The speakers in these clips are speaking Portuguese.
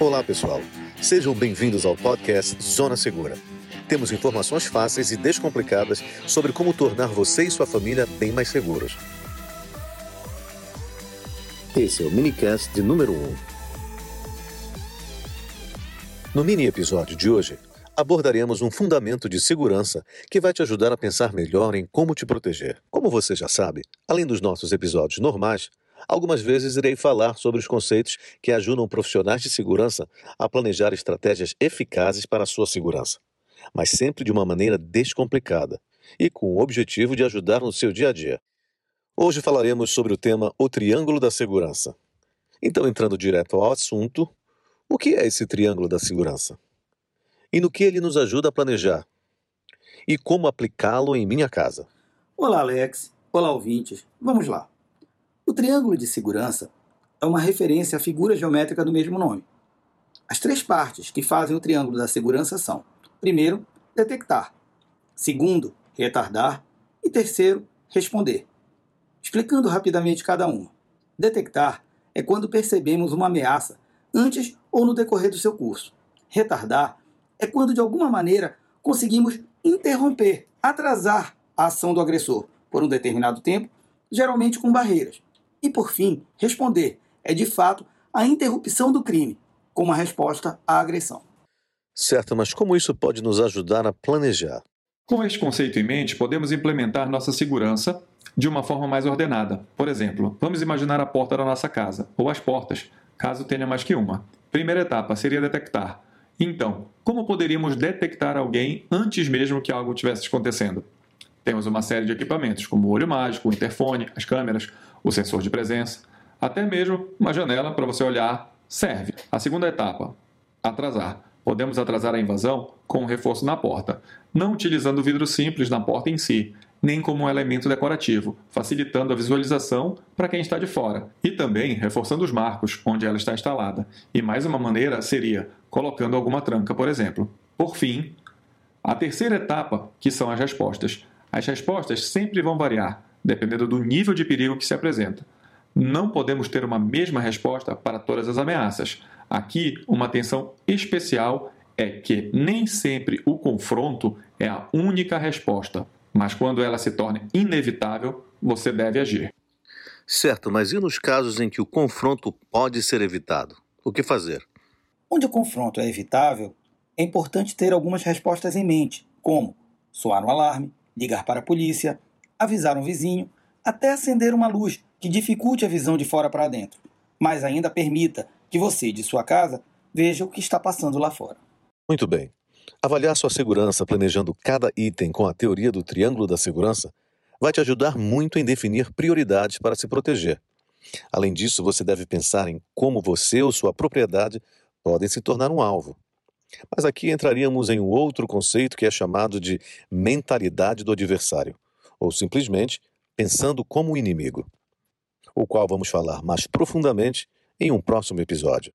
Olá, pessoal. Sejam bem-vindos ao podcast Zona Segura. Temos informações fáceis e descomplicadas sobre como tornar você e sua família bem mais seguros. Esse é o minicast de número 1. No mini episódio de hoje, abordaremos um fundamento de segurança que vai te ajudar a pensar melhor em como te proteger. Como você já sabe, além dos nossos episódios normais, algumas vezes irei falar sobre os conceitos que ajudam profissionais de segurança a planejar estratégias eficazes para a sua segurança, mas sempre de uma maneira descomplicada e com o objetivo de ajudar no seu dia a dia. Hoje falaremos sobre o tema O Triângulo da Segurança. Então, entrando direto ao assunto, o que é esse triângulo da segurança? E no que ele nos ajuda a planejar? E como aplicá-lo em minha casa? Olá, Alex. Olá, ouvintes. Vamos lá. O triângulo de segurança é uma referência à figura geométrica do mesmo nome. As três partes que fazem o triângulo da segurança são: primeiro, detectar, segundo, retardar e terceiro, responder. Explicando rapidamente cada uma. Detectar é quando percebemos uma ameaça antes ou no decorrer do seu curso. Retardar é quando, de alguma maneira, conseguimos interromper, atrasar a ação do agressor por um determinado tempo, geralmente com barreiras. E, por fim, responder é, de fato, a interrupção do crime, como a resposta à agressão. Certo, mas como isso pode nos ajudar a planejar? Com este conceito em mente, podemos implementar nossa segurança de uma forma mais ordenada. Por exemplo, vamos imaginar a porta da nossa casa, ou as portas, caso tenha mais que uma. Primeira etapa seria detectar. Então, como poderíamos detectar alguém antes mesmo que algo estivesse acontecendo? Temos uma série de equipamentos, como o olho mágico, o interfone, as câmeras, o sensor de presença, até mesmo uma janela para você olhar serve. A segunda etapa, atrasar. Podemos atrasar a invasão com um reforço na porta, não utilizando vidro simples na porta em si, nem como um elemento decorativo, facilitando a visualização para quem está de fora, e também reforçando os marcos onde ela está instalada. E mais uma maneira seria colocando alguma tranca, por exemplo. Por fim, a terceira etapa, que são as respostas. As respostas sempre vão variar, dependendo do nível de perigo que se apresenta. Não podemos ter uma mesma resposta para todas as ameaças. Aqui, uma atenção especial é que nem sempre o confronto é a única resposta mas quando ela se torna inevitável, você deve agir. Certo, mas e nos casos em que o confronto pode ser evitado? O que fazer? Onde o confronto é evitável, é importante ter algumas respostas em mente, como soar um alarme, ligar para a polícia, avisar um vizinho, até acender uma luz que dificulte a visão de fora para dentro, mas ainda permita que você, de sua casa, veja o que está passando lá fora. Muito bem. Avaliar sua segurança planejando cada item com a teoria do triângulo da segurança vai te ajudar muito em definir prioridades para se proteger. Além disso, você deve pensar em como você ou sua propriedade podem se tornar um alvo. Mas aqui entraríamos em um outro conceito que é chamado de mentalidade do adversário, ou simplesmente pensando como inimigo, o qual vamos falar mais profundamente em um próximo episódio.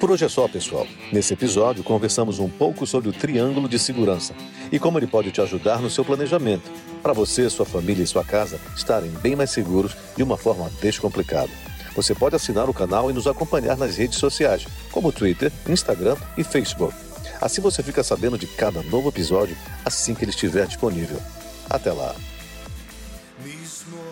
Por hoje é só, pessoal. Nesse episódio, conversamos um pouco sobre o triângulo de segurança e como ele pode te ajudar no seu planejamento, para você, sua família e sua casa estarem bem mais seguros de uma forma descomplicada. Você pode assinar o canal e nos acompanhar nas redes sociais, como Twitter, Instagram e Facebook. Assim você fica sabendo de cada novo episódio assim que ele estiver disponível. Até lá. Mismo,